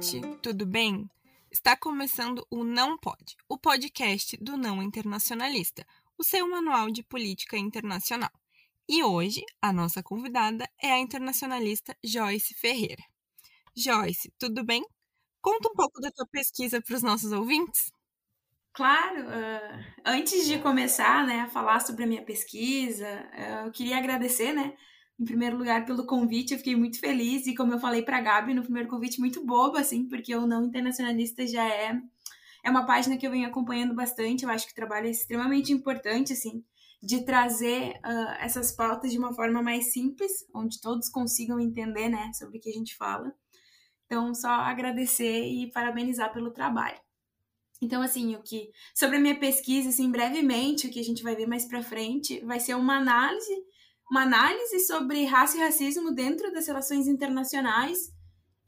gente, tudo bem? Está começando o Não Pode, o podcast do Não Internacionalista, o seu manual de política internacional. E hoje, a nossa convidada é a internacionalista Joyce Ferreira. Joyce, tudo bem? Conta um pouco da tua pesquisa para os nossos ouvintes. Claro, uh, antes de começar né, a falar sobre a minha pesquisa, uh, eu queria agradecer, né, em primeiro lugar, pelo convite. Eu fiquei muito feliz e, como eu falei para a Gabi no primeiro convite, muito boba, assim, porque o Não Internacionalista já é, é uma página que eu venho acompanhando bastante. Eu acho que o trabalho é extremamente importante, assim, de trazer uh, essas pautas de uma forma mais simples, onde todos consigam entender, né, sobre o que a gente fala. Então, só agradecer e parabenizar pelo trabalho. Então, assim, o que sobre a minha pesquisa, assim, brevemente, o que a gente vai ver mais para frente, vai ser uma análise, uma análise sobre raça e racismo dentro das relações internacionais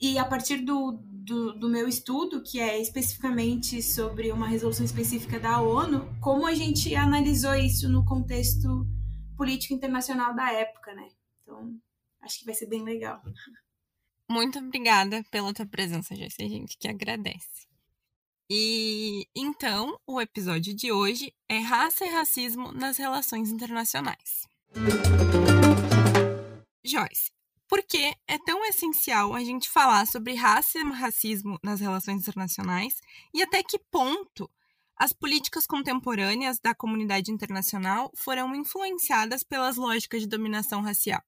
e a partir do, do, do, meu estudo, que é especificamente sobre uma resolução específica da ONU, como a gente analisou isso no contexto político internacional da época, né? Então, acho que vai ser bem legal. Muito obrigada pela tua presença, Joyce. A gente que agradece. E então, o episódio de hoje é Raça e Racismo nas Relações Internacionais. Joyce, por que é tão essencial a gente falar sobre raça e racismo nas relações internacionais e até que ponto as políticas contemporâneas da comunidade internacional foram influenciadas pelas lógicas de dominação racial?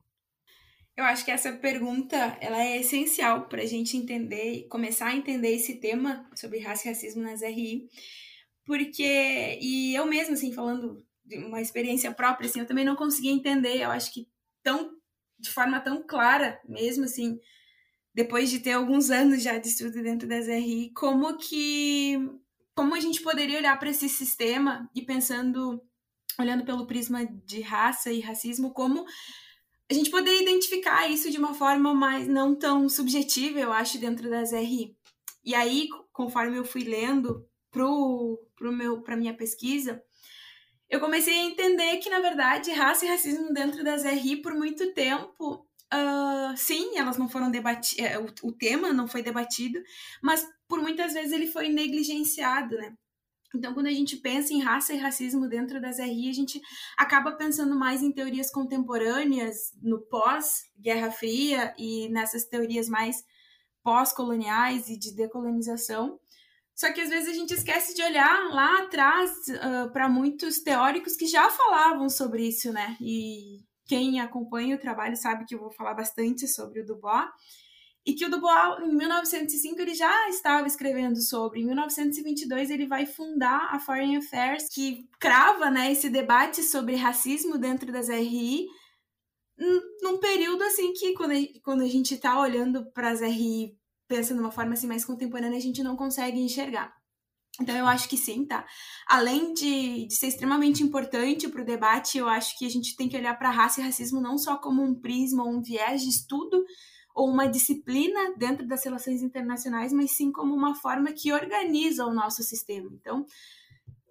Eu acho que essa pergunta ela é essencial para a gente entender começar a entender esse tema sobre raça e racismo nas RI, porque e eu mesma assim falando de uma experiência própria assim, eu também não conseguia entender. Eu acho que tão de forma tão clara, mesmo assim, depois de ter alguns anos já de estudo dentro das RI, como que como a gente poderia olhar para esse sistema e pensando olhando pelo prisma de raça e racismo como a gente poder identificar isso de uma forma mais não tão subjetiva, eu acho, dentro das RI. E aí, conforme eu fui lendo pro, pro meu, minha pesquisa, eu comecei a entender que, na verdade, raça e racismo dentro das RI, por muito tempo, uh, sim, elas não foram debatidas, é, o, o tema não foi debatido, mas por muitas vezes ele foi negligenciado, né? Então, quando a gente pensa em raça e racismo dentro das RI, a gente acaba pensando mais em teorias contemporâneas, no pós-Guerra Fria e nessas teorias mais pós-coloniais e de decolonização. Só que às vezes a gente esquece de olhar lá atrás uh, para muitos teóricos que já falavam sobre isso, né? E quem acompanha o trabalho sabe que eu vou falar bastante sobre o Dubois e que o Dubois, em 1905, ele já estava escrevendo sobre. Em 1922, ele vai fundar a Foreign Affairs, que crava né, esse debate sobre racismo dentro das RI, num período assim que, quando a gente está olhando para as RI, pensando de uma forma assim, mais contemporânea, a gente não consegue enxergar. Então, eu acho que sim, tá? Além de, de ser extremamente importante para o debate, eu acho que a gente tem que olhar para raça e racismo não só como um prisma, um viés de estudo, ou uma disciplina dentro das relações internacionais, mas sim como uma forma que organiza o nosso sistema. Então,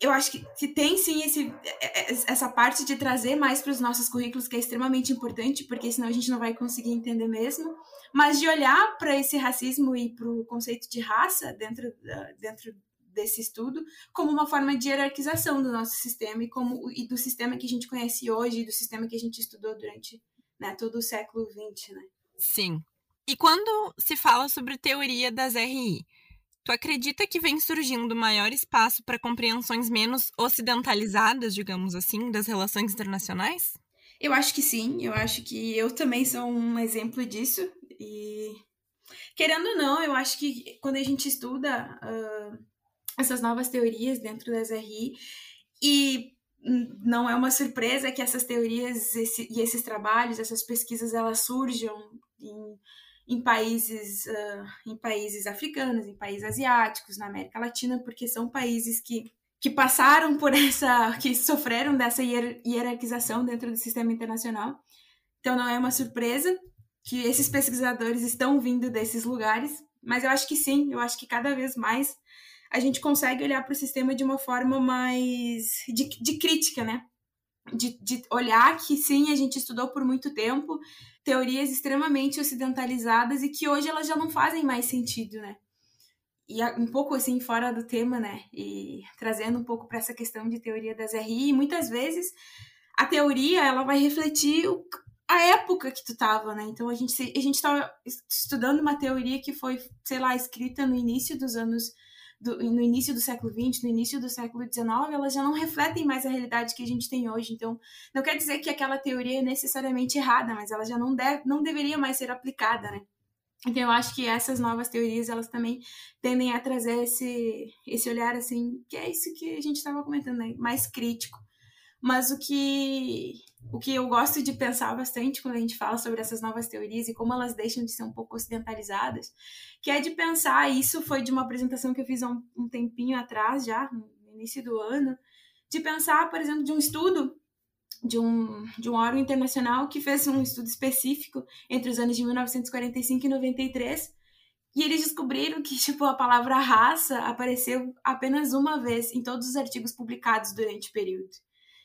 eu acho que, que tem sim esse, é, é, essa parte de trazer mais para os nossos currículos, que é extremamente importante, porque senão a gente não vai conseguir entender mesmo, mas de olhar para esse racismo e para o conceito de raça dentro, dentro desse estudo como uma forma de hierarquização do nosso sistema e, como, e do sistema que a gente conhece hoje e do sistema que a gente estudou durante né, todo o século XX, né? Sim, e quando se fala sobre teoria das RI, tu acredita que vem surgindo maior espaço para compreensões menos ocidentalizadas, digamos assim, das relações internacionais? Eu acho que sim, eu acho que eu também sou um exemplo disso. E querendo ou não, eu acho que quando a gente estuda uh, essas novas teorias dentro das RI, e não é uma surpresa que essas teorias esse, e esses trabalhos, essas pesquisas, elas surjam em em países, uh, em países africanos, em países asiáticos, na América Latina, porque são países que, que passaram por essa, que sofreram dessa hierarquização dentro do sistema internacional. Então não é uma surpresa que esses pesquisadores estão vindo desses lugares, mas eu acho que sim, eu acho que cada vez mais a gente consegue olhar para o sistema de uma forma mais de, de crítica, né? De, de olhar que sim, a gente estudou por muito tempo, teorias extremamente ocidentalizadas e que hoje elas já não fazem mais sentido, né? e um pouco assim fora do tema, né? E trazendo um pouco para essa questão de teoria das RI, muitas vezes a teoria ela vai refletir o, a época que tu tava, né? Então a gente a gente tava estudando uma teoria que foi, sei lá, escrita no início dos anos do, no início do século XX, no início do século XIX, elas já não refletem mais a realidade que a gente tem hoje. Então, não quer dizer que aquela teoria é necessariamente errada, mas ela já não, deve, não deveria mais ser aplicada, né? Então, eu acho que essas novas teorias, elas também tendem a trazer esse, esse olhar, assim, que é isso que a gente estava comentando, né? Mais crítico. Mas o que, o que eu gosto de pensar bastante quando a gente fala sobre essas novas teorias e como elas deixam de ser um pouco ocidentalizadas, que é de pensar, isso foi de uma apresentação que eu fiz há um, um tempinho atrás, já, no início do ano, de pensar, por exemplo, de um estudo de um, de um órgão internacional que fez um estudo específico entre os anos de 1945 e 93, e eles descobriram que tipo a palavra raça apareceu apenas uma vez em todos os artigos publicados durante o período.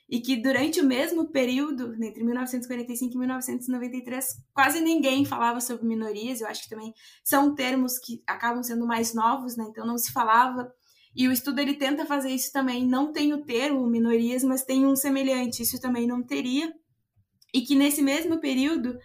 E que durante o mesmo período, entre 1945 e 1993, quase ninguém falava sobre minorias. Eu acho que também são termos que acabam sendo mais novos, né? Então não se falava e o estudo ele tenta fazer isso também. Não tem o termo minorias, mas tem um semelhante. Isso também não teria. E que nesse mesmo período,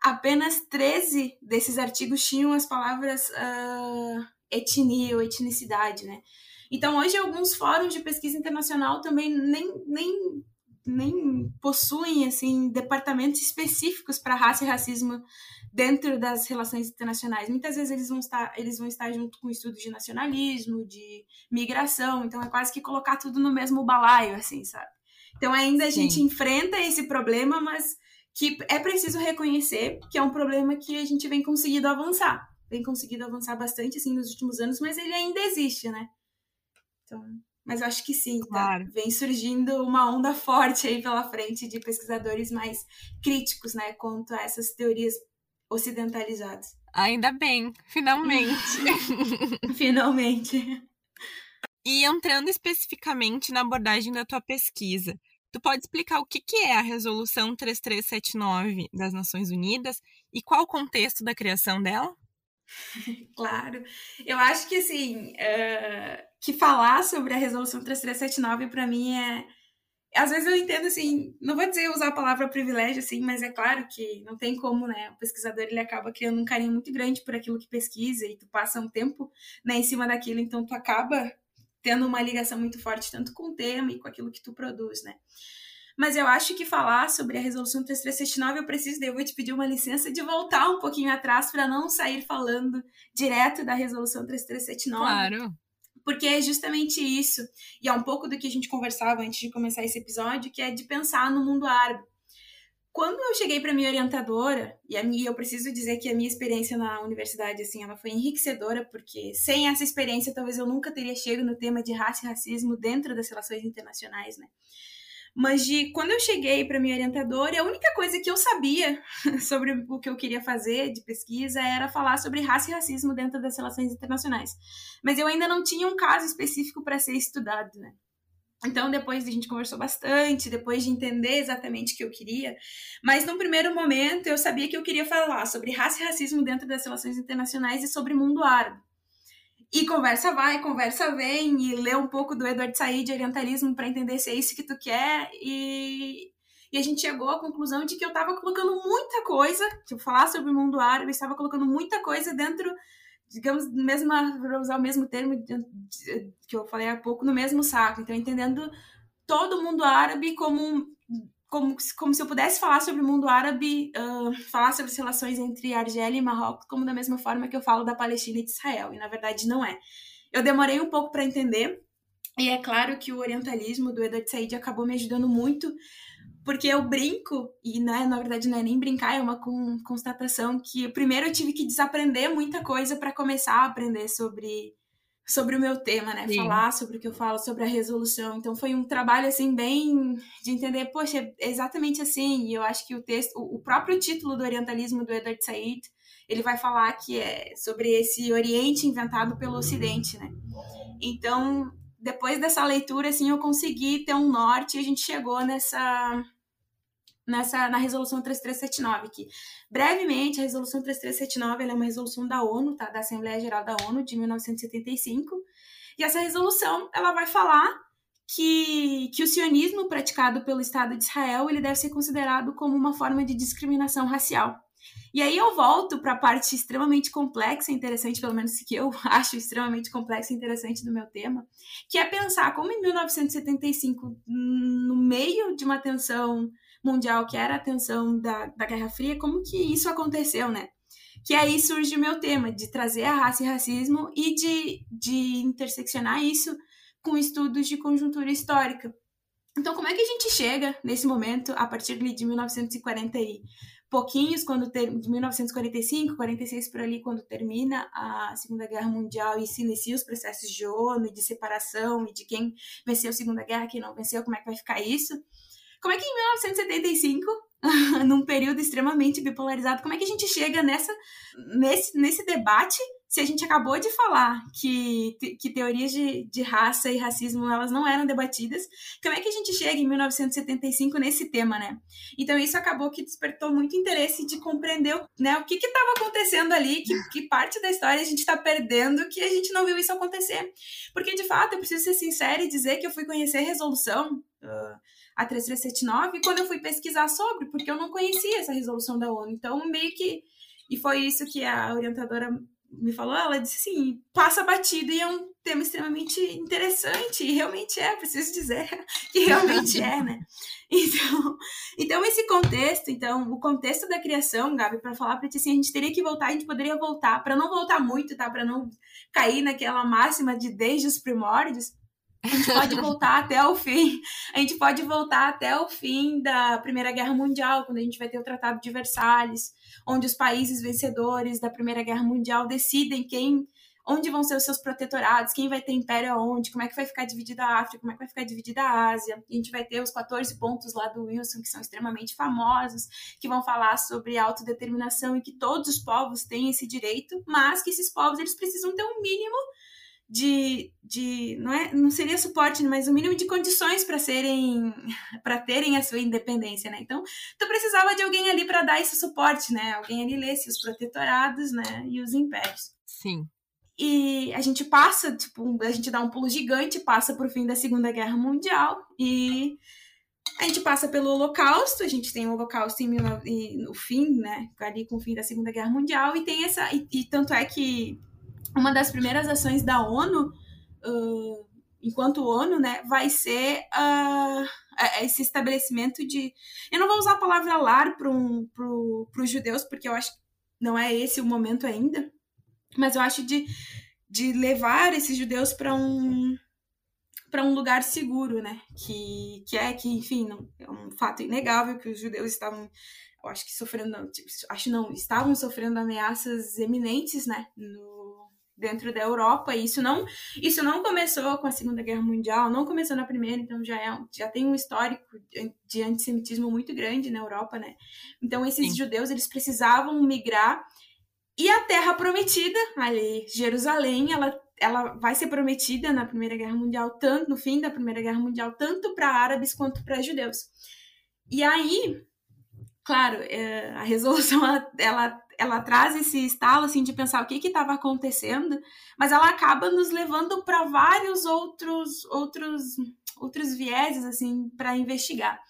apenas 13 desses artigos tinham as palavras uh, etnia ou etnicidade, né? Então, hoje, alguns fóruns de pesquisa internacional também nem, nem, nem possuem assim, departamentos específicos para raça e racismo dentro das relações internacionais. Muitas vezes eles vão estar, eles vão estar junto com estudos de nacionalismo, de migração, então é quase que colocar tudo no mesmo balaio, assim, sabe? Então ainda a Sim. gente enfrenta esse problema, mas que é preciso reconhecer que é um problema que a gente vem conseguindo avançar. Vem conseguido avançar bastante, assim, nos últimos anos, mas ele ainda existe, né? Então, mas eu acho que sim, tá? Claro. Vem surgindo uma onda forte aí pela frente de pesquisadores mais críticos, né, quanto a essas teorias ocidentalizados. Ainda bem, finalmente. finalmente. E entrando especificamente na abordagem da tua pesquisa, tu pode explicar o que, que é a Resolução 3379 das Nações Unidas e qual o contexto da criação dela? Claro. Eu acho que, assim, uh, que falar sobre a Resolução 3379 para mim é às vezes eu entendo assim, não vou dizer usar a palavra privilégio assim, mas é claro que não tem como, né? O pesquisador ele acaba criando um carinho muito grande por aquilo que pesquisa e tu passa um tempo né, em cima daquilo, então tu acaba tendo uma ligação muito forte tanto com o tema e com aquilo que tu produz, né? Mas eu acho que falar sobre a resolução 3379 eu preciso, eu vou te pedir uma licença de voltar um pouquinho atrás para não sair falando direto da resolução 3379. Claro porque é justamente isso, e é um pouco do que a gente conversava antes de começar esse episódio, que é de pensar no mundo árabe. Quando eu cheguei para minha orientadora, e a minha, eu preciso dizer que a minha experiência na universidade, assim, ela foi enriquecedora, porque sem essa experiência talvez eu nunca teria chegado no tema de raça e racismo dentro das relações internacionais, né? Mas de quando eu cheguei para minha orientadora, a única coisa que eu sabia sobre o que eu queria fazer de pesquisa era falar sobre raça e racismo dentro das relações internacionais. Mas eu ainda não tinha um caso específico para ser estudado, né? Então, depois a gente conversou bastante, depois de entender exatamente o que eu queria, mas no primeiro momento eu sabia que eu queria falar sobre raça e racismo dentro das relações internacionais e sobre mundo árabe. E conversa vai, conversa vem, e lê um pouco do Edward Said de orientalismo para entender se é isso que tu quer. E, e a gente chegou à conclusão de que eu estava colocando muita coisa, tipo, falar sobre o mundo árabe, estava colocando muita coisa dentro, digamos, mesma, para usar o mesmo termo que eu falei há pouco, no mesmo saco. Então, entendendo todo o mundo árabe como como, como se eu pudesse falar sobre o mundo árabe, uh, falar sobre as relações entre Argélia e Marrocos, como da mesma forma que eu falo da Palestina e de Israel, e na verdade não é. Eu demorei um pouco para entender, e é claro que o orientalismo do Edward Said acabou me ajudando muito, porque eu brinco, e né, na verdade não é nem brincar, é uma constatação que primeiro eu tive que desaprender muita coisa para começar a aprender sobre sobre o meu tema, né? Sim. Falar sobre o que eu falo, sobre a resolução. Então foi um trabalho assim bem de entender, poxa, é exatamente assim. E eu acho que o texto, o próprio título do Orientalismo do Edward Said, ele vai falar que é sobre esse Oriente inventado pelo Ocidente, né? Então, depois dessa leitura assim, eu consegui ter um norte e a gente chegou nessa nessa na resolução 3379 que brevemente a resolução 3379 é uma resolução da ONU, tá, da Assembleia Geral da ONU de 1975. E essa resolução, ela vai falar que, que o sionismo praticado pelo Estado de Israel, ele deve ser considerado como uma forma de discriminação racial. E aí eu volto para a parte extremamente complexa e interessante, pelo menos que eu acho extremamente complexa e interessante do meu tema, que é pensar como em 1975, no meio de uma tensão mundial que era a tensão da, da Guerra Fria, como que isso aconteceu, né? Que aí surge o meu tema, de trazer a raça e racismo e de, de interseccionar isso com estudos de conjuntura histórica. Então, como é que a gente chega nesse momento, a partir de 1940 e pouquinhos, quando ter, de 1945, 46 por ali, quando termina a Segunda Guerra Mundial e se inicia os processos de ONU de separação e de quem venceu a Segunda Guerra, quem não venceu, como é que vai ficar isso? Como é que em 1975, num período extremamente bipolarizado, como é que a gente chega nessa, nesse, nesse debate se a gente acabou de falar que, que teorias de, de raça e racismo elas não eram debatidas, como é que a gente chega em 1975 nesse tema, né? Então isso acabou que despertou muito interesse de compreender né, o que estava acontecendo ali, que, que parte da história a gente está perdendo, que a gente não viu isso acontecer. Porque, de fato, eu preciso ser sincera e dizer que eu fui conhecer resolução... Uh, a 3379 quando eu fui pesquisar sobre, porque eu não conhecia essa resolução da ONU. Então, meio que. E foi isso que a orientadora me falou. Ela disse assim: passa batido e é um tema extremamente interessante. E realmente é, preciso dizer que realmente é, né? Então, então, esse contexto, então, o contexto da criação, Gabi, para falar para ti assim, a gente teria que voltar, a gente poderia voltar, para não voltar muito, tá? Para não cair naquela máxima de desde os primórdios a gente pode voltar até o fim. A gente pode voltar até o fim da Primeira Guerra Mundial, quando a gente vai ter o Tratado de Versalhes, onde os países vencedores da Primeira Guerra Mundial decidem quem, onde vão ser os seus protetorados, quem vai ter império aonde, como é que vai ficar dividida a África, como é que vai ficar dividida a Ásia. A gente vai ter os 14 pontos lá do Wilson, que são extremamente famosos, que vão falar sobre autodeterminação e que todos os povos têm esse direito, mas que esses povos eles precisam ter um mínimo de, de não é não seria suporte mas o mínimo de condições para serem para terem a sua independência né? Então tu precisava de alguém ali para dar esse suporte né? Alguém ali lesse os protetorados né? E os impérios sim. E a gente passa tipo a gente dá um pulo gigante passa por fim da segunda guerra mundial e a gente passa pelo Holocausto, a gente tem o Holocausto em, no fim, né, ali com o fim da Segunda Guerra Mundial, e tem essa. E, e tanto é que uma das primeiras ações da ONU, uh, enquanto ONU, né, vai ser uh, esse estabelecimento de. Eu não vou usar a palavra lar para um, os judeus, porque eu acho que não é esse o momento ainda, mas eu acho de, de levar esses judeus para um para um lugar seguro, né? Que, que é que, enfim, não, é um fato inegável que os judeus estavam, eu acho que sofrendo, tipo, acho não, estavam sofrendo ameaças eminentes, né? No, dentro da Europa. E isso não, isso não começou com a Segunda Guerra Mundial, não começou na Primeira, então já, é, já tem um histórico de antissemitismo muito grande na Europa, né? Então esses Sim. judeus, eles precisavam migrar e a Terra Prometida, ali, Jerusalém, ela, ela vai ser prometida na Primeira Guerra Mundial, tanto no fim da Primeira Guerra Mundial, tanto para árabes quanto para judeus. E aí, claro, é, a resolução ela, ela ela traz esse estalo assim de pensar o que estava acontecendo, mas ela acaba nos levando para vários outros outros outros vieses assim para investigar.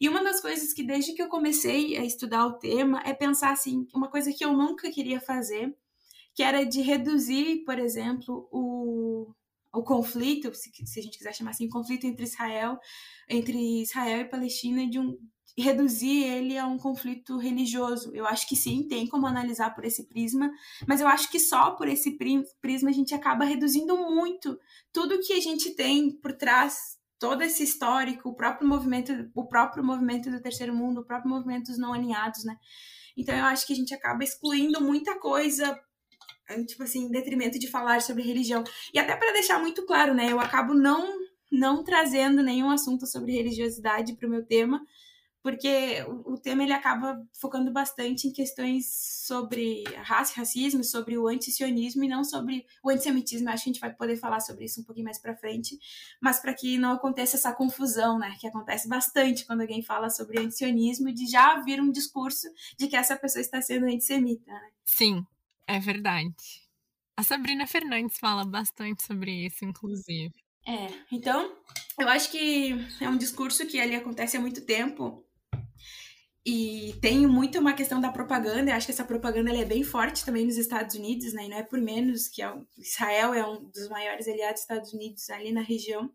E uma das coisas que desde que eu comecei a estudar o tema é pensar assim, uma coisa que eu nunca queria fazer, que era de reduzir, por exemplo, o, o conflito, se, se a gente quiser chamar assim, conflito entre Israel, entre Israel e Palestina de um reduzir ele a um conflito religioso. Eu acho que sim, tem como analisar por esse prisma, mas eu acho que só por esse prisma a gente acaba reduzindo muito tudo que a gente tem por trás, todo esse histórico, o próprio movimento, o próprio movimento do terceiro mundo, o próprio movimento dos não alinhados, né? Então eu acho que a gente acaba excluindo muita coisa tipo assim, em detrimento de falar sobre religião. E até para deixar muito claro, né, eu acabo não não trazendo nenhum assunto sobre religiosidade para o meu tema, porque o, o tema ele acaba focando bastante em questões sobre raça e racismo, sobre o antisionismo e não sobre o antissemitismo. Acho que a gente vai poder falar sobre isso um pouquinho mais para frente, mas para que não aconteça essa confusão, né, que acontece bastante quando alguém fala sobre antisionismo, de já vir um discurso de que essa pessoa está sendo antissemita, né? Sim, é verdade. A Sabrina Fernandes fala bastante sobre isso, inclusive. É, então, eu acho que é um discurso que ali acontece há muito tempo e tem muito uma questão da propaganda, eu acho que essa propaganda é bem forte também nos Estados Unidos, né? E não é por menos que é Israel é um dos maiores aliados dos Estados Unidos ali na região.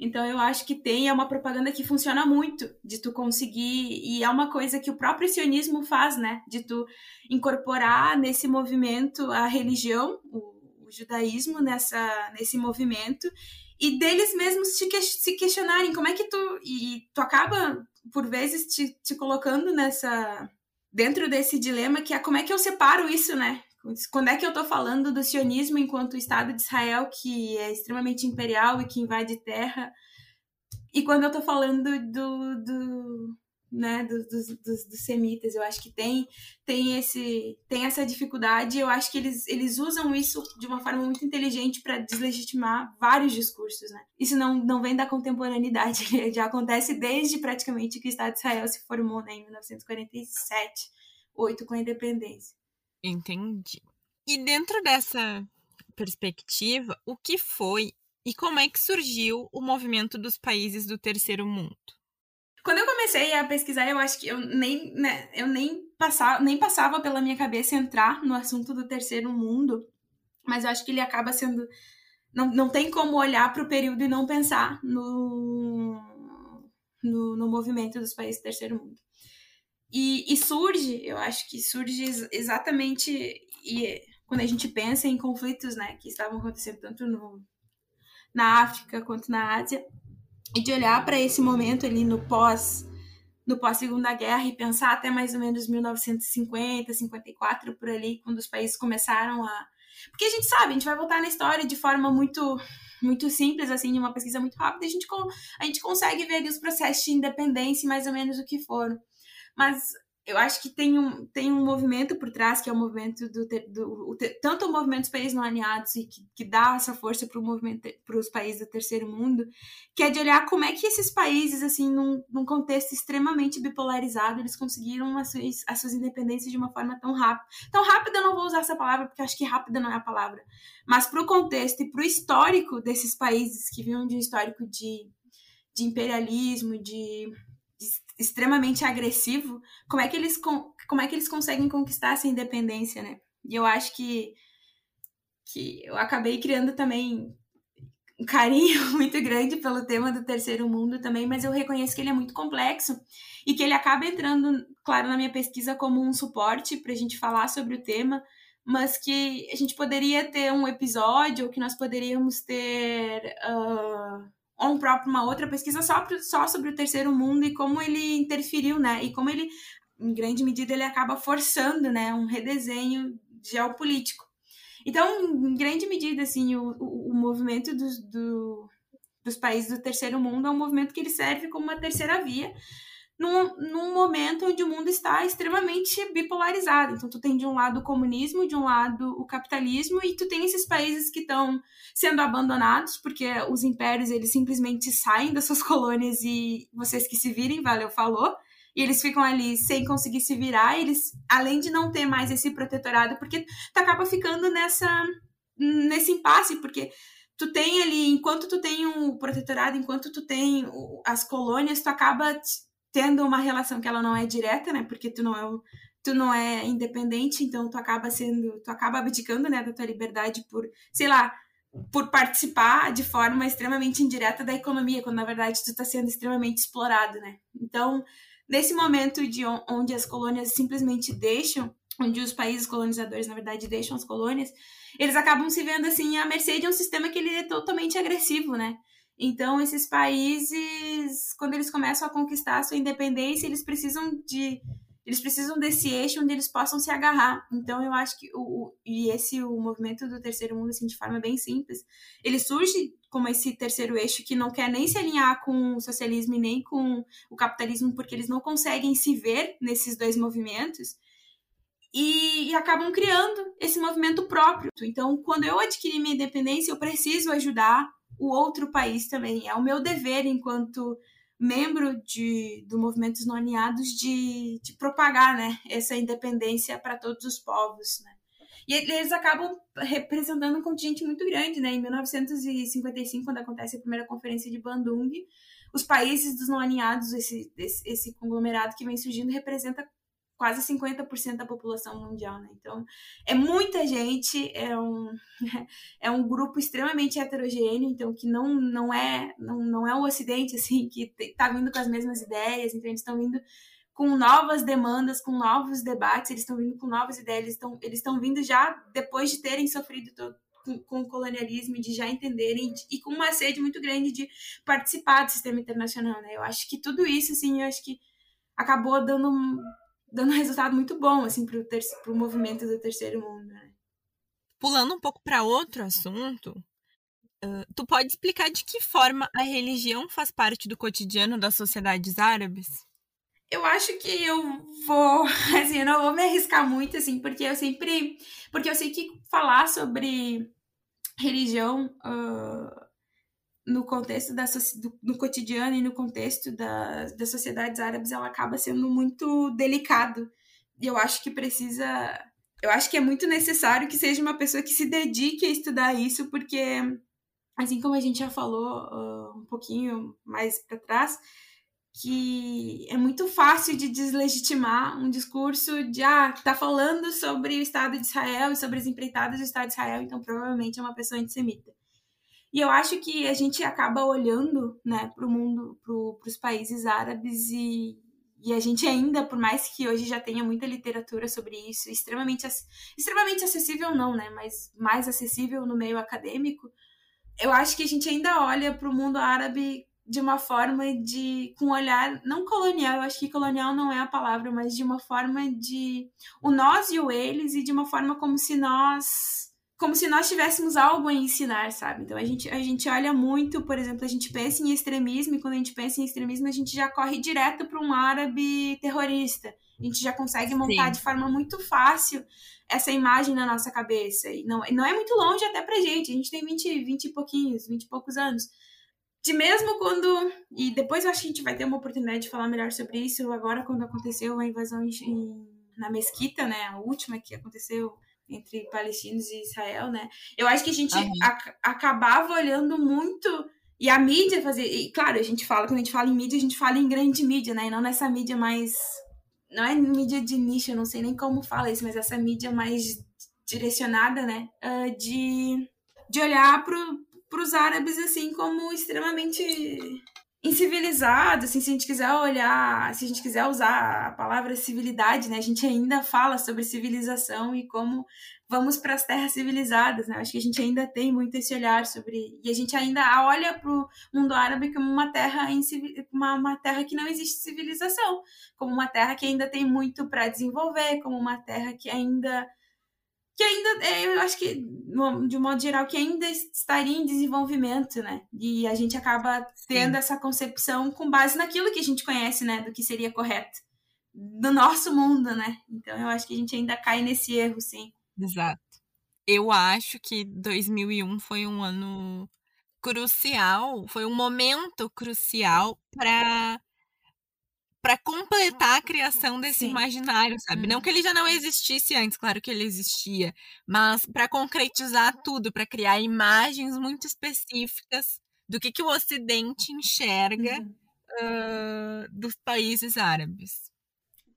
Então eu acho que tem é uma propaganda que funciona muito de tu conseguir e é uma coisa que o próprio sionismo faz, né? De tu incorporar nesse movimento a religião, o, o judaísmo nessa nesse movimento e deles mesmos se questionarem como é que tu e tu acaba por vezes te, te colocando nessa dentro desse dilema que é como é que eu separo isso, né? Quando é que eu tô falando do sionismo enquanto Estado de Israel que é extremamente imperial e que invade terra, e quando eu tô falando do, do, né, dos, dos, dos, semitas. Eu acho que tem, tem, esse, tem essa dificuldade. Eu acho que eles, eles usam isso de uma forma muito inteligente para deslegitimar vários discursos. Né? Isso não, não vem da contemporaneidade, já acontece desde praticamente que o Estado de Israel se formou né, em 1947, oito com a independência. Entendi. E dentro dessa perspectiva, o que foi e como é que surgiu o movimento dos países do terceiro mundo? Quando eu comecei a pesquisar, eu acho que eu nem, né, eu nem passava, nem passava pela minha cabeça entrar no assunto do terceiro mundo, mas eu acho que ele acaba sendo não, não tem como olhar para o período e não pensar no, no, no, movimento dos países do terceiro mundo. E, e surge, eu acho que surge exatamente e, quando a gente pensa em conflitos né, que estavam acontecendo tanto no, na África quanto na Ásia, e de olhar para esse momento ali no pós no pós Segunda Guerra e pensar até mais ou menos 1950, 54 por ali, quando os países começaram a porque a gente sabe, a gente vai voltar na história de forma muito muito simples assim, uma pesquisa muito rápida, a gente a gente consegue ver ali os processos de independência mais ou menos o que foram. Mas eu acho que tem um, tem um movimento por trás, que é o movimento do, do, tanto o movimento dos países não alinhados e que, que dá essa força para o movimento para os países do terceiro mundo, que é de olhar como é que esses países, assim, num, num contexto extremamente bipolarizado, eles conseguiram as suas, as suas independências de uma forma tão rápida. Tão rápida eu não vou usar essa palavra, porque acho que rápida não é a palavra, mas para o contexto e para o histórico desses países que vinham de um histórico de, de imperialismo, de extremamente agressivo, como é que eles como é que eles conseguem conquistar essa independência, né? E eu acho que que eu acabei criando também um carinho muito grande pelo tema do terceiro mundo também, mas eu reconheço que ele é muito complexo e que ele acaba entrando, claro, na minha pesquisa como um suporte para a gente falar sobre o tema, mas que a gente poderia ter um episódio ou que nós poderíamos ter uh, ou um próprio, uma outra pesquisa só, só sobre o terceiro mundo e como ele interferiu, né? E como ele, em grande medida, ele acaba forçando, né, um redesenho geopolítico. Então, em grande medida, assim, o, o, o movimento dos, do, dos países do terceiro mundo é um movimento que ele serve como uma terceira via num, num momento onde o mundo está extremamente bipolarizado. Então, tu tem de um lado o comunismo, de um lado o capitalismo, e tu tem esses países que estão sendo abandonados, porque os impérios, eles simplesmente saem das suas colônias e vocês que se virem, valeu, falou. E eles ficam ali sem conseguir se virar, eles, além de não ter mais esse protetorado, porque tu acaba ficando nessa, nesse impasse, porque tu tem ali, enquanto tu tem o protetorado, enquanto tu tem as colônias, tu acaba tendo uma relação que ela não é direta, né? Porque tu não é tu não é independente, então tu acaba sendo, tu acaba abdicando, né, da tua liberdade por, sei lá, por participar de forma extremamente indireta da economia, quando na verdade tu está sendo extremamente explorado, né? Então, nesse momento de onde as colônias simplesmente deixam, onde os países colonizadores na verdade deixam as colônias, eles acabam se vendo assim à mercê de um sistema que ele é totalmente agressivo, né? Então, esses países, quando eles começam a conquistar a sua independência, eles precisam de eles precisam desse eixo onde eles possam se agarrar. Então, eu acho que o, o e esse o movimento do terceiro mundo assim de forma bem simples, ele surge como esse terceiro eixo que não quer nem se alinhar com o socialismo e nem com o capitalismo, porque eles não conseguem se ver nesses dois movimentos. E, e, acabam criando esse movimento próprio. Então, quando eu adquiri minha independência, eu preciso ajudar o outro país também. É o meu dever enquanto membro de, do movimento Não Alinhados de, de propagar né, essa independência para todos os povos. Né? E eles acabam representando um contingente muito grande, né? Em 1955, quando acontece a primeira conferência de Bandung, os países dos não alinhados, esse, esse, esse conglomerado que vem surgindo, representa quase 50% da população mundial, né? Então, é muita gente, é um, é um grupo extremamente heterogêneo, então que não, não é não, não é o ocidente assim que está vindo com as mesmas ideias, então eles estão vindo com novas demandas, com novos debates, eles estão vindo com novas ideias, eles estão eles estão vindo já depois de terem sofrido todo, com, o colonialismo, de já entenderem e com uma sede muito grande de participar do sistema internacional, né? Eu acho que tudo isso, assim, eu acho que acabou dando dando um resultado muito bom, assim, para o movimento do terceiro mundo, né? Pulando um pouco para outro assunto, uh, tu pode explicar de que forma a religião faz parte do cotidiano das sociedades árabes? eu acho que eu vou, assim, eu não vou me arriscar muito, assim, porque eu sempre, porque eu sei que falar sobre religião uh, no contexto da do, no cotidiano e no contexto da, das sociedades árabes, ela acaba sendo muito delicado. E eu acho que precisa, eu acho que é muito necessário que seja uma pessoa que se dedique a estudar isso, porque assim como a gente já falou uh, um pouquinho mais para trás, que é muito fácil de deslegitimar um discurso de ah, tá falando sobre o Estado de Israel e sobre as empreitadas do Estado de Israel, então provavelmente é uma pessoa antissemita. E eu acho que a gente acaba olhando né, para o mundo, para os países árabes e, e a gente ainda, por mais que hoje já tenha muita literatura sobre isso, extremamente, extremamente acessível não, né, mas mais acessível no meio acadêmico, eu acho que a gente ainda olha para o mundo árabe de uma forma de com um olhar não colonial, eu acho que colonial não é a palavra, mas de uma forma de o nós e o eles e de uma forma como se nós como se nós tivéssemos algo a ensinar, sabe? Então a gente, a gente olha muito, por exemplo, a gente pensa em extremismo e quando a gente pensa em extremismo a gente já corre direto para um árabe terrorista. A gente já consegue montar Sim. de forma muito fácil essa imagem na nossa cabeça. E não, não é muito longe até pra gente. A gente tem 20, 20 e pouquinhos, 20 e poucos anos de mesmo quando. E depois eu acho que a gente vai ter uma oportunidade de falar melhor sobre isso, agora quando aconteceu a invasão em, na mesquita, né? A última que aconteceu entre palestinos e Israel, né? Eu acho que a gente acabava olhando muito. E a mídia fazia. E, claro, a gente fala, quando a gente fala em mídia, a gente fala em grande mídia, né? E não nessa mídia mais. Não é mídia de nicho, eu não sei nem como fala isso, mas essa mídia mais direcionada, né? Uh, de, de olhar para os árabes assim como extremamente incivilizados, assim, se a gente quiser olhar, se a gente quiser usar a palavra civilidade, né, a gente ainda fala sobre civilização e como vamos para as terras civilizadas, né? Acho que a gente ainda tem muito esse olhar sobre e a gente ainda olha para o mundo árabe como uma terra em uma, uma terra que não existe civilização, como uma terra que ainda tem muito para desenvolver, como uma terra que ainda que ainda, é, eu acho que, de um modo geral, que ainda estaria em desenvolvimento, né? E a gente acaba tendo Sim. essa concepção com base naquilo que a gente conhece, né? Do que seria correto. Do nosso mundo, né? Então eu acho que a gente ainda cai nesse erro, sim. Exato. Eu acho que 2001 foi um ano crucial, foi um momento crucial para para completar a criação desse Sim. imaginário, sabe? Uhum. Não que ele já não existisse antes, claro que ele existia, mas para concretizar tudo, para criar imagens muito específicas do que, que o Ocidente enxerga uhum. uh, dos países árabes.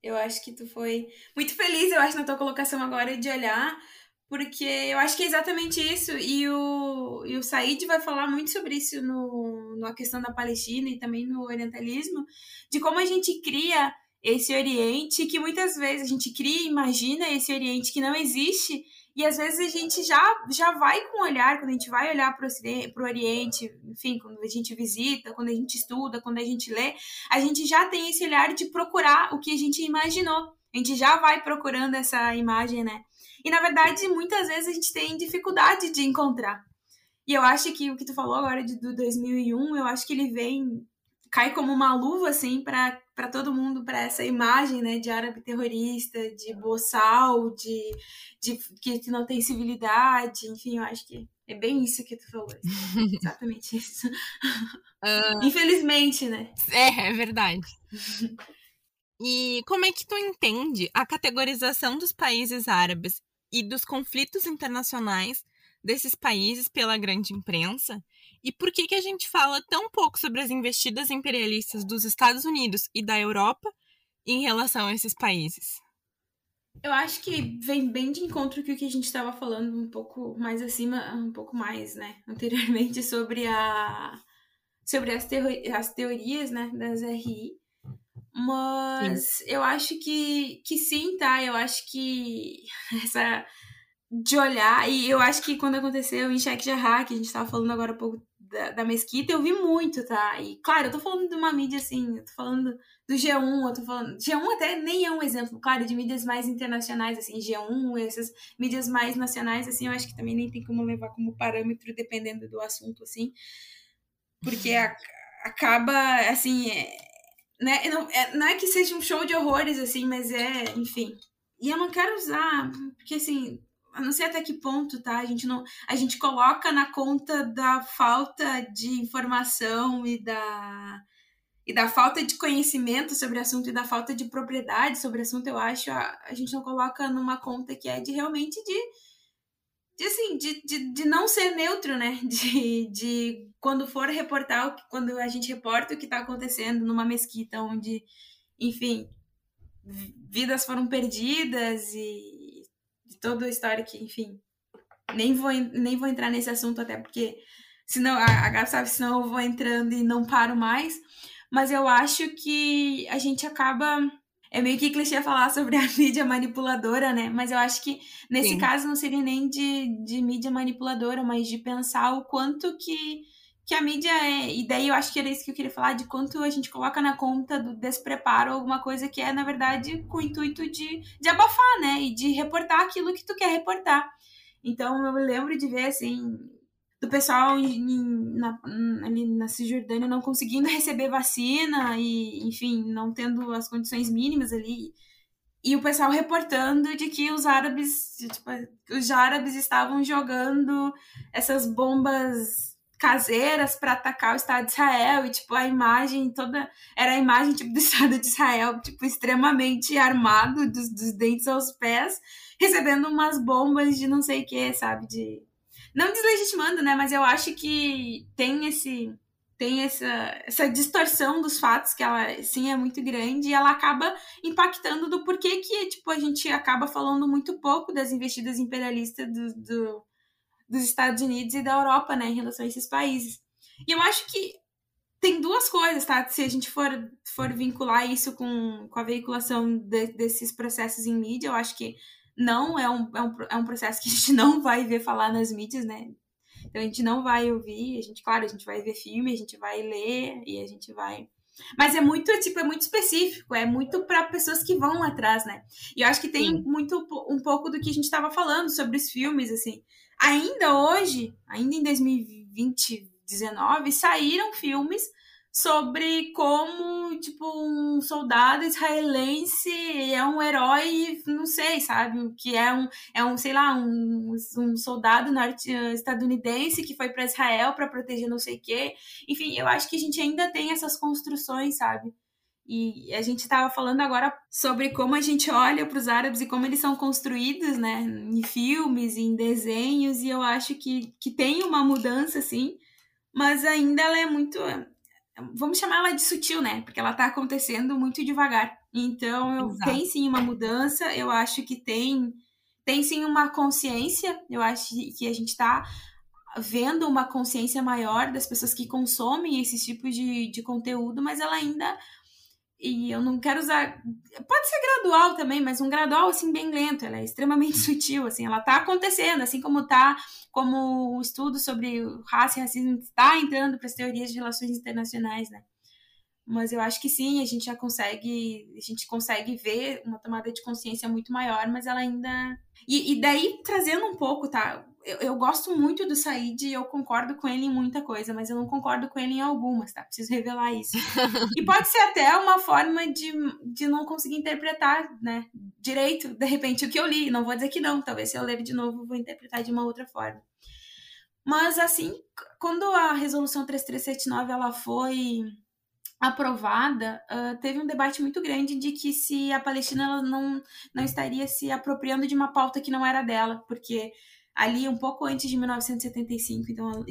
Eu acho que tu foi muito feliz, eu acho, na tua colocação agora de olhar porque eu acho que é exatamente isso, e o, e o Said vai falar muito sobre isso no, na questão da Palestina e também no orientalismo, de como a gente cria esse Oriente, que muitas vezes a gente cria imagina esse Oriente que não existe, e às vezes a gente já, já vai com o olhar, quando a gente vai olhar para o Oriente, enfim, quando a gente visita, quando a gente estuda, quando a gente lê, a gente já tem esse olhar de procurar o que a gente imaginou. A gente já vai procurando essa imagem, né? E na verdade, muitas vezes a gente tem dificuldade de encontrar. E eu acho que o que tu falou agora de, do 2001, eu acho que ele vem cai como uma luva assim para todo mundo para essa imagem né de árabe terrorista de boçal de, de que não tem civilidade enfim eu acho que é bem isso que tu falou exatamente isso. Uh... infelizmente né? É é verdade. E como é que tu entende a categorização dos países árabes e dos conflitos internacionais desses países pela grande imprensa e por que, que a gente fala tão pouco sobre as investidas imperialistas dos Estados Unidos e da Europa em relação a esses países? Eu acho que vem bem de encontro com o que a gente estava falando um pouco mais acima, um pouco mais, né, anteriormente sobre a sobre as, as teorias, né, das RI. Mas sim. eu acho que que sim, tá? Eu acho que essa de olhar, e eu acho que quando aconteceu em Sheikh Jarrah, que a gente estava falando agora há pouco da, da, mesquita, eu vi muito, tá? E claro, eu tô falando de uma mídia assim, eu tô falando do G1, eu tô falando. G1 até nem é um exemplo, claro, de mídias mais internacionais, assim, G1, essas mídias mais nacionais, assim, eu acho que também nem tem como levar como parâmetro dependendo do assunto, assim. Porque a, acaba, assim, é, né? Não é, não é que seja um show de horrores, assim, mas é, enfim. E eu não quero usar, porque assim, não sei até que ponto, tá? A gente não, a gente coloca na conta da falta de informação e da e da falta de conhecimento sobre o assunto e da falta de propriedade sobre o assunto, eu acho, a, a gente não coloca numa conta que é de realmente de de assim, de, de, de não ser neutro, né? De, de quando for reportar, quando a gente reporta o que está acontecendo numa mesquita onde, enfim, vidas foram perdidas e toda a história que, enfim, nem vou, nem vou entrar nesse assunto até porque senão a, a Gabi sabe, senão eu vou entrando e não paro mais. Mas eu acho que a gente acaba. É meio que clichê falar sobre a mídia manipuladora, né? Mas eu acho que nesse Sim. caso não seria nem de, de mídia manipuladora, mas de pensar o quanto que que a mídia é. E daí eu acho que era isso que eu queria falar, de quanto a gente coloca na conta do despreparo alguma coisa que é, na verdade, com o intuito de, de abafar, né? E de reportar aquilo que tu quer reportar. Então eu me lembro de ver assim. Do pessoal em, na, ali na Cisjordânia não conseguindo receber vacina e, enfim, não tendo as condições mínimas ali. E o pessoal reportando de que os árabes, tipo, os árabes estavam jogando essas bombas caseiras para atacar o Estado de Israel e tipo a imagem toda era a imagem tipo do Estado de Israel tipo extremamente armado dos, dos dentes aos pés recebendo umas bombas de não sei o que sabe de não deslegitimando né mas eu acho que tem esse tem essa, essa distorção dos fatos que ela sim é muito grande e ela acaba impactando do porquê que tipo a gente acaba falando muito pouco das investidas imperialistas do, do dos Estados Unidos e da Europa, né, em relação a esses países. E eu acho que tem duas coisas, tá? Se a gente for, for vincular isso com, com a veiculação de, desses processos em mídia, eu acho que não é um, é, um, é um processo que a gente não vai ver falar nas mídias, né? Então a gente não vai ouvir, a gente, claro, a gente vai ver filme, a gente vai ler e a gente vai. Mas é muito, tipo, é muito específico, é muito para pessoas que vão atrás, né? E eu acho que tem Sim. muito um pouco do que a gente estava falando sobre os filmes, assim ainda hoje, ainda em 2020, 19, saíram filmes sobre como, tipo, um soldado israelense é um herói, não sei, sabe? Que é um, é um sei lá, um, um soldado norte estadunidense que foi para Israel para proteger não sei o quê. Enfim, eu acho que a gente ainda tem essas construções, sabe? E a gente estava falando agora sobre como a gente olha para os árabes e como eles são construídos, né, em filmes, em desenhos, e eu acho que, que tem uma mudança, sim, mas ainda ela é muito. Vamos chamar ela de sutil, né? Porque ela está acontecendo muito devagar. Então, eu, tem sim uma mudança, eu acho que tem, tem sim uma consciência, eu acho que a gente está vendo uma consciência maior das pessoas que consomem esse tipo de, de conteúdo, mas ela ainda e eu não quero usar. Pode ser gradual também, mas um gradual assim bem lento. Ela é extremamente sutil, assim. Ela está acontecendo, assim como tá, como o estudo sobre raça e racismo está entrando para as teorias de relações internacionais, né? mas eu acho que sim, a gente já consegue, a gente consegue ver uma tomada de consciência muito maior, mas ela ainda. E, e daí, trazendo um pouco, tá? Eu, eu, gosto muito do Said e eu concordo com ele em muita coisa, mas eu não concordo com ele em algumas, tá? Preciso revelar isso. e pode ser até uma forma de, de não conseguir interpretar, né? Direito, de repente, o que eu li. Não vou dizer que não, talvez se eu ler de novo, vou interpretar de uma outra forma. Mas, assim, quando a resolução 3379 ela foi aprovada, uh, teve um debate muito grande de que se a Palestina ela não, não estaria se apropriando de uma pauta que não era dela, porque ali um pouco antes de 1975, então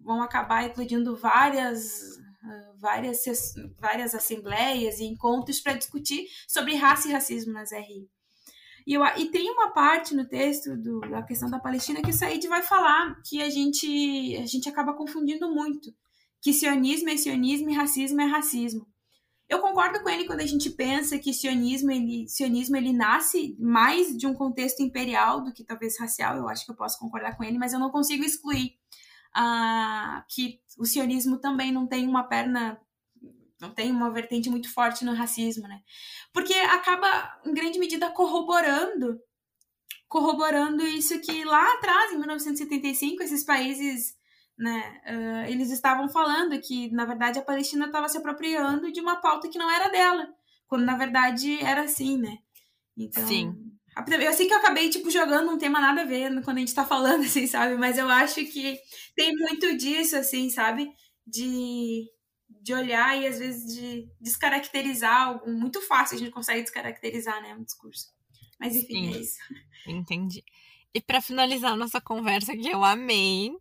vão acabar incluindo várias uh, várias várias assembleias e encontros para discutir sobre raça e racismo nas RI. E, eu, e tem uma parte no texto do, da questão da Palestina que o Said vai falar que a gente a gente acaba confundindo muito que sionismo é sionismo e racismo é racismo. Eu concordo com ele quando a gente pensa que sionismo ele, sionismo ele nasce mais de um contexto imperial do que talvez racial. Eu acho que eu posso concordar com ele, mas eu não consigo excluir uh, que o sionismo também não tem uma perna, não tem uma vertente muito forte no racismo, né? Porque acaba em grande medida corroborando, corroborando isso que lá atrás, em 1975, esses países né? Uh, eles estavam falando que, na verdade, a Palestina estava se apropriando de uma pauta que não era dela, quando na verdade era assim, né? Então, Sim. Eu sei que eu acabei, tipo, jogando um tema nada a ver quando a gente tá falando, assim, sabe? Mas eu acho que tem muito disso, assim, sabe? De, de olhar e, às vezes, de descaracterizar algo. Muito fácil a gente consegue descaracterizar, né? Um discurso. Mas, enfim, Sim. é isso. Entendi. E para finalizar nossa conversa, que eu amei,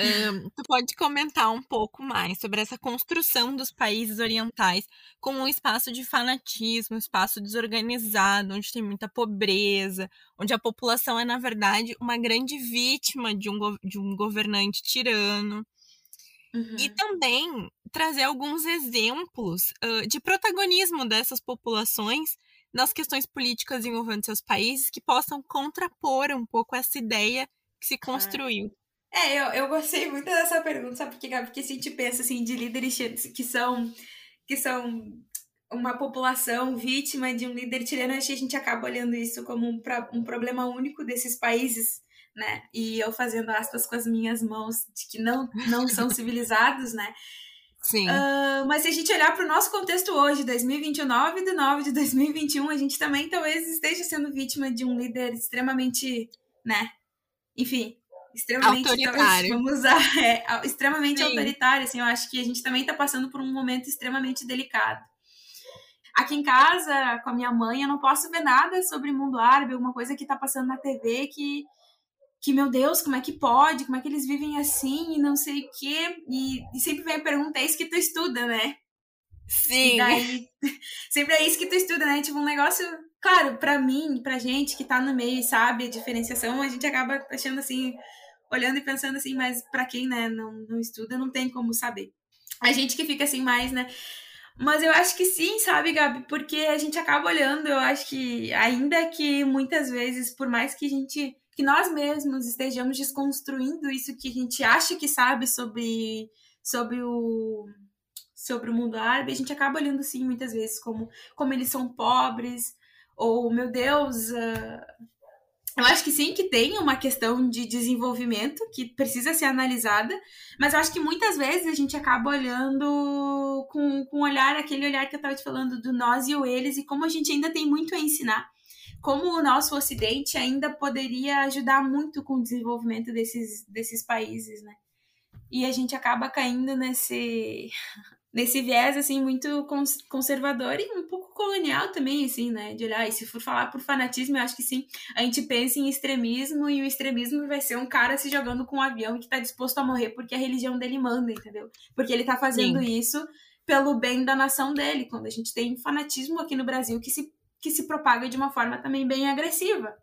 um, tu pode comentar um pouco mais sobre essa construção dos países orientais como um espaço de fanatismo, um espaço desorganizado, onde tem muita pobreza, onde a população é, na verdade, uma grande vítima de um, de um governante tirano. Uhum. E também trazer alguns exemplos uh, de protagonismo dessas populações nas questões políticas envolvendo seus países que possam contrapor um pouco essa ideia que se construiu. É, eu, eu gostei muito dessa pergunta, sabe por quê, Porque se a gente pensa assim de líderes que são que são uma população vítima de um líder tirano, acho que a gente acaba olhando isso como um, um problema único desses países, né? E eu fazendo aspas com as minhas mãos de que não, não são civilizados, né? Sim. Uh, mas se a gente olhar para o nosso contexto hoje, 2029 de 9 de 2021, a gente também talvez esteja sendo vítima de um líder extremamente, né? Enfim, extremamente autoritário. vamos usar, é, extremamente Sim. autoritário, assim, eu acho que a gente também está passando por um momento extremamente delicado. Aqui em casa, com a minha mãe, eu não posso ver nada sobre mundo árabe, alguma coisa que está passando na TV que que, meu Deus, como é que pode? Como é que eles vivem assim? E não sei o quê. E, e sempre vem a pergunta, é isso que tu estuda, né? Sim. E daí, sempre é isso que tu estuda, né? Tipo, um negócio claro, para mim, pra gente que tá no meio e sabe a diferenciação, a gente acaba achando assim, olhando e pensando assim, mas para quem, né, não, não estuda, não tem como saber. A gente que fica assim mais, né? Mas eu acho que sim, sabe, Gabi? Porque a gente acaba olhando, eu acho que ainda que muitas vezes, por mais que a gente, que nós mesmos estejamos desconstruindo isso que a gente acha que sabe sobre, sobre o sobre o mundo árabe, a gente acaba olhando sim muitas vezes como como eles são pobres, ou meu Deus, uh, eu acho que sim, que tem uma questão de desenvolvimento que precisa ser analisada, mas eu acho que muitas vezes a gente acaba olhando com, com olhar, aquele olhar que eu estava te falando do nós e o eles, e como a gente ainda tem muito a ensinar. Como o nosso Ocidente ainda poderia ajudar muito com o desenvolvimento desses, desses países, né? E a gente acaba caindo nesse, nesse viés, assim, muito conservador e um pouco colonial também, assim, né? De olhar, e se for falar por fanatismo, eu acho que sim, a gente pensa em extremismo e o extremismo vai ser um cara se jogando com um avião que tá disposto a morrer porque a religião dele manda, entendeu? Porque ele tá fazendo sim. isso pelo bem da nação dele, quando a gente tem fanatismo aqui no Brasil que se, que se propaga de uma forma também bem agressiva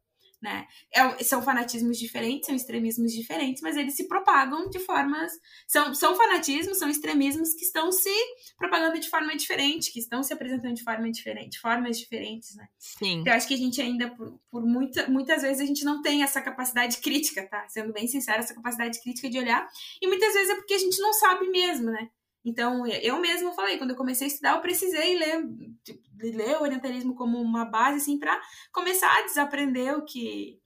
né? É, são fanatismos diferentes, são extremismos diferentes, mas eles se propagam de formas. São, são fanatismos, são extremismos que estão se propagando de forma diferente, que estão se apresentando de forma diferente, formas diferentes, né? Sim. Então, eu acho que a gente ainda, por, por muita, muitas vezes, a gente não tem essa capacidade crítica, tá? Sendo bem sincera, essa capacidade crítica de olhar. E muitas vezes é porque a gente não sabe mesmo, né? Então, eu mesma falei, quando eu comecei a estudar, eu precisei ler, tipo, ler o orientalismo como uma base, assim, para começar a desaprender o que,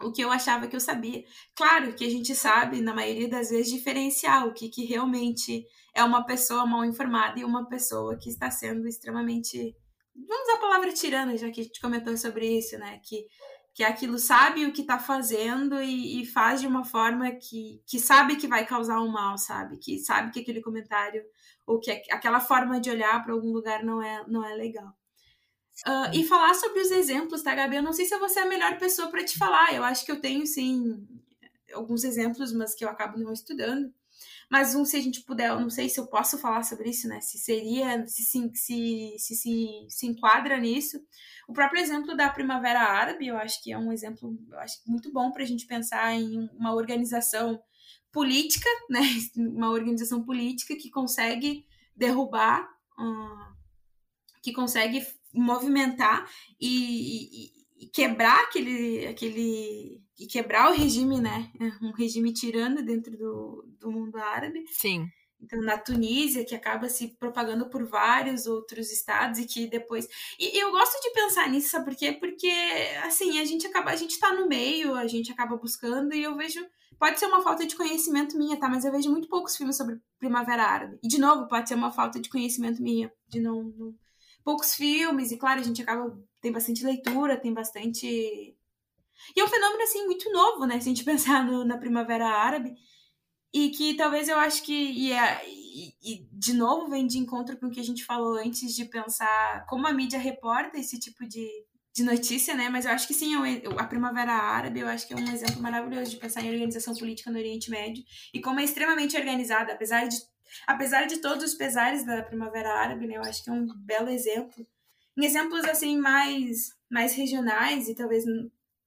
o que eu achava que eu sabia. Claro que a gente sabe, na maioria das vezes, diferenciar o que, que realmente é uma pessoa mal informada e uma pessoa que está sendo extremamente. Vamos usar a palavra tirana, já que a gente comentou sobre isso, né? Que que aquilo sabe o que está fazendo e, e, faz de uma forma que, que sabe que vai causar um mal, sabe? Que sabe que aquele comentário ou que aquela forma de olhar para algum lugar não é, não é legal. Uh, e falar sobre os exemplos, tá, Gabi? Eu não sei se vou ser a melhor pessoa para te falar. Eu acho que eu tenho, sim, alguns exemplos, mas que eu acabo não estudando. Mas um, se a gente puder, eu não sei se eu posso falar sobre isso, né? Se seria, se se, se, se, se, se enquadra nisso. O próprio exemplo da Primavera Árabe, eu acho que é um exemplo eu acho, muito bom para a gente pensar em uma organização política, né? Uma organização política que consegue derrubar, uh, que consegue movimentar e, e, e, quebrar aquele, aquele e quebrar o regime, né? Um regime tirano dentro do, do mundo árabe. Sim. Então, na Tunísia, que acaba se propagando por vários outros estados e que depois. E, eu gosto de pensar nisso, sabe por quê? Porque, assim, a gente acaba, a gente tá no meio, a gente acaba buscando e eu vejo. Pode ser uma falta de conhecimento minha, tá? Mas eu vejo muito poucos filmes sobre Primavera Árabe. E, de novo, pode ser uma falta de conhecimento minha, de não. não... Poucos filmes, e claro, a gente acaba. Tem bastante leitura, tem bastante. E é um fenômeno, assim, muito novo, né? Se a gente pensar no, na Primavera Árabe e que talvez eu acho que, e, é, e, e, de novo vem de encontro com o que a gente falou antes de pensar como a mídia reporta esse tipo de, de notícia, né? Mas eu acho que sim, a Primavera Árabe, eu acho que é um exemplo maravilhoso de pensar em organização política no Oriente Médio e como é extremamente organizada, apesar de, apesar de todos os pesares da Primavera Árabe, né? Eu acho que é um belo exemplo. Em exemplos, assim, mais, mais regionais e talvez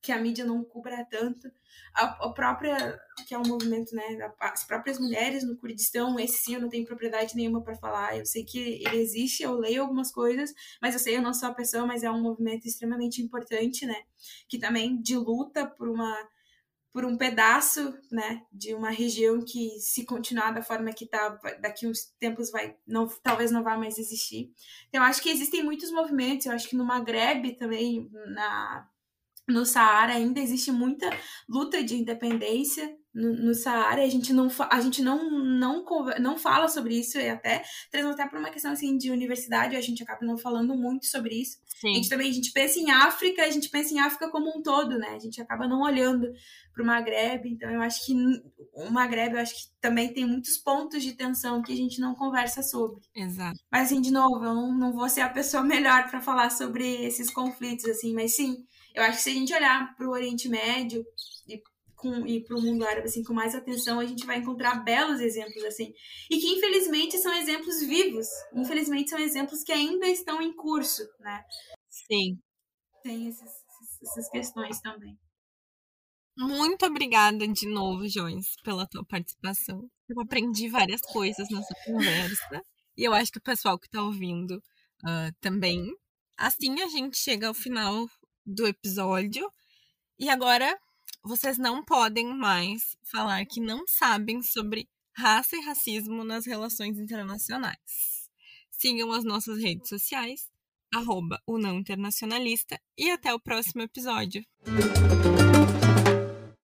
que a mídia não cubra tanto, a, a, própria, que é um movimento, né, as próprias mulheres no Kurdistão, esse sim eu não tenho propriedade nenhuma para falar, eu sei que ele existe, eu leio algumas coisas, mas eu sei, eu não sou a pessoa, mas é um movimento extremamente importante, né, que também de luta por uma por um pedaço, né, de uma região que se continuar da forma que está, daqui uns tempos vai, não, talvez não vá mais existir. Então, acho que existem muitos movimentos, eu acho que no Maghreb também, na no Saara ainda existe muita luta de independência no, no Saara, a gente não a gente não não não fala sobre isso e até trazendo até para uma questão assim de universidade, a gente acaba não falando muito sobre isso. Sim. A gente também a gente pensa em África, a gente pensa em África como um todo, né? A gente acaba não olhando para o Maghreb, então eu acho que o Maghreb eu acho que também tem muitos pontos de tensão que a gente não conversa sobre. Exato. Mas assim, de novo, eu não, não vou ser a pessoa melhor para falar sobre esses conflitos assim, mas sim, eu acho que se a gente olhar para o Oriente Médio e, com, e para o mundo árabe assim, com mais atenção, a gente vai encontrar belos exemplos assim. E que, infelizmente, são exemplos vivos. Infelizmente, são exemplos que ainda estão em curso, né? Sim. Tem esses, essas questões também. Muito obrigada de novo, Jones, pela tua participação. Eu aprendi várias coisas nessa conversa. E eu acho que o pessoal que está ouvindo uh, também. Assim a gente chega ao final do episódio. E agora vocês não podem mais falar que não sabem sobre raça e racismo nas relações internacionais. Sigam as nossas redes sociais, arroba o não internacionalista, e até o próximo episódio.